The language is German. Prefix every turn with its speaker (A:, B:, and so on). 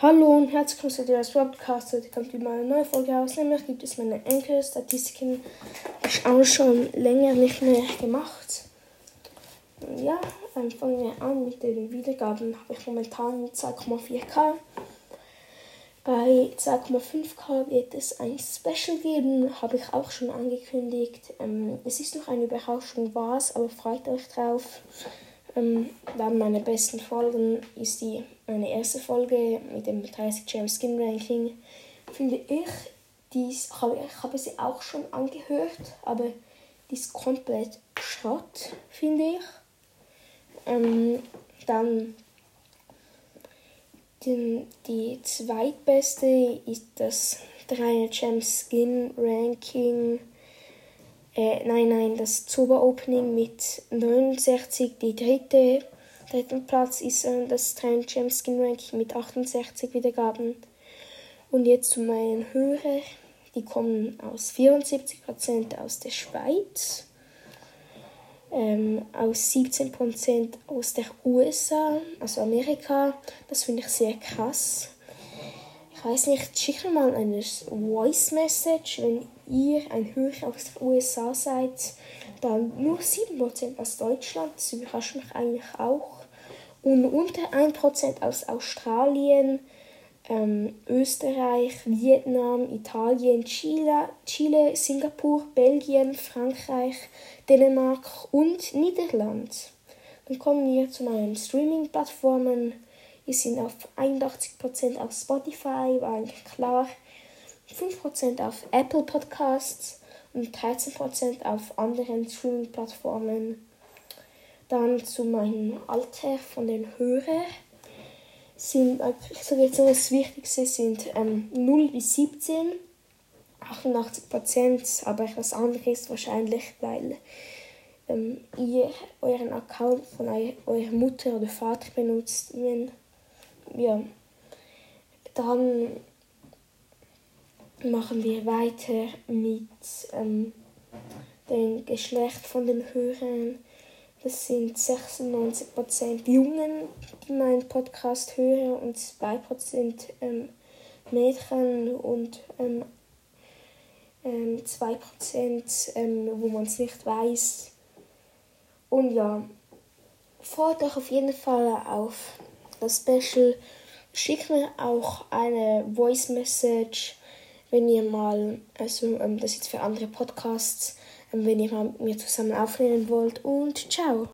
A: Hallo und herzlich willkommen zu der Podcast. Heute kommt wieder eine neue Folge aus. Nämlich gibt es meine Enkelstatistiken. Ich auch schon länger nicht mehr gemacht. Ja, dann fangen wir an mit den Wiedergaben. Habe ich momentan 2,4k. Bei 2,5k wird es ein Special geben. Habe ich auch schon angekündigt. Ähm, es ist noch eine Überraschung, was, aber freut euch drauf. Ähm, dann meine besten Folgen ist die meine erste Folge mit dem 30 James Skin Ranking. Finde ich, dies habe ich habe sie auch schon angehört, aber die ist komplett Schrott, finde ich. Ähm, dann die, die zweitbeste ist das 3 Gems Skin Ranking äh, nein, nein, das Zuba Opening mit 69. Die dritte, dritten Platz ist äh, das Trend Gem Skin Ranking mit 68 Wiedergaben. Und jetzt zu meinen Hörer. Die kommen aus 74% aus der Schweiz, ähm, aus 17% aus der USA, also Amerika. Das finde ich sehr krass. Ich weiß nicht, schickt mir mal eine Voice Message, wenn ihr ein Hörer aus den USA seid, dann nur 7% aus Deutschland, das überrascht mich eigentlich auch. Und unter 1% aus Australien, ähm, Österreich, Vietnam, Italien, Chile, Chile, Singapur, Belgien, Frankreich, Dänemark und Niederland. Dann kommen wir zu meinen Streaming-Plattformen. Wir sind auf 81% auf Spotify, war eigentlich klar. 5% auf Apple Podcasts und 13% auf anderen Streaming-Plattformen. Dann zu meinem Alter von den Hörern sind, ich jetzt das Wichtigste, sind ähm, 0 bis 17, 88%, aber das andere ist wahrscheinlich, weil ähm, ihr euren Account von eu eurer Mutter oder Vater benutzt. Ja, dann machen wir weiter mit ähm, dem Geschlecht von den Hörern. Das sind 96% Jungen, die meinen Podcast hören und 2% ähm, Mädchen und ähm, ähm, 2%, ähm, wo man es nicht weiß. Und ja, freut euch auf jeden Fall auf das Special. Schickt mir auch eine Voice Message wenn ihr mal, also ähm, das ist für andere Podcasts, ähm, wenn ihr mal mit mir zusammen aufnehmen wollt. Und ciao!